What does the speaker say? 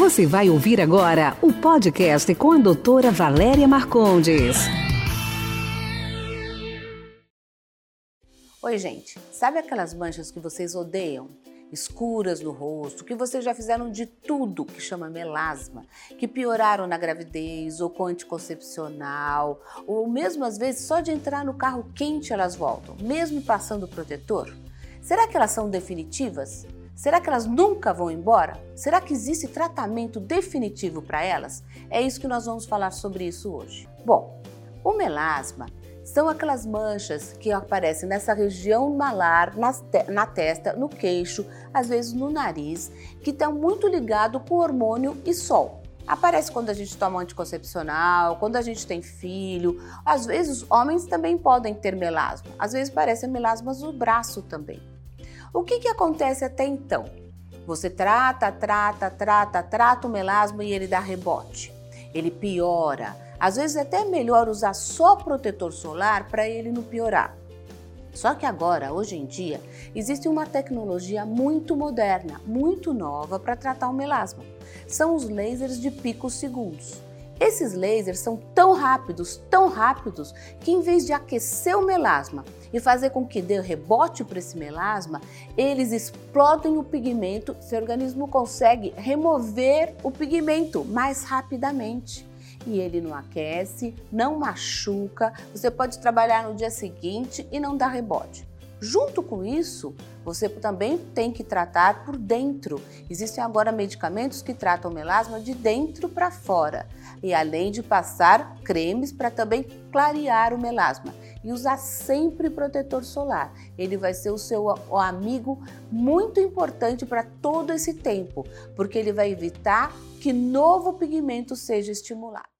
Você vai ouvir agora o podcast com a doutora Valéria Marcondes. Oi, gente. Sabe aquelas manchas que vocês odeiam? Escuras no rosto, que vocês já fizeram de tudo que chama melasma, que pioraram na gravidez ou com anticoncepcional, ou mesmo às vezes só de entrar no carro quente elas voltam, mesmo passando protetor? Será que elas são definitivas? Será que elas nunca vão embora? Será que existe tratamento definitivo para elas? É isso que nós vamos falar sobre isso hoje. Bom, o melasma são aquelas manchas que aparecem nessa região malar, na, te na testa, no queixo, às vezes no nariz, que estão muito ligado com hormônio e sol. Aparece quando a gente toma anticoncepcional, quando a gente tem filho. Às vezes, homens também podem ter melasma. Às vezes, parecem melasmas no braço também. O que, que acontece até então? Você trata, trata, trata, trata o melasma e ele dá rebote. Ele piora. Às vezes é até melhor usar só protetor solar para ele não piorar. Só que agora, hoje em dia, existe uma tecnologia muito moderna, muito nova para tratar o melasma. São os lasers de picos segundos. Esses lasers são tão rápidos, tão rápidos, que em vez de aquecer o melasma e fazer com que dê rebote para esse melasma, eles explodem o pigmento, seu organismo consegue remover o pigmento mais rapidamente. E ele não aquece, não machuca, você pode trabalhar no dia seguinte e não dar rebote. Junto com isso, você também tem que tratar por dentro. Existem agora medicamentos que tratam melasma de dentro para fora. E além de passar cremes para também clarear o melasma. E usar sempre protetor solar. Ele vai ser o seu amigo muito importante para todo esse tempo, porque ele vai evitar que novo pigmento seja estimulado.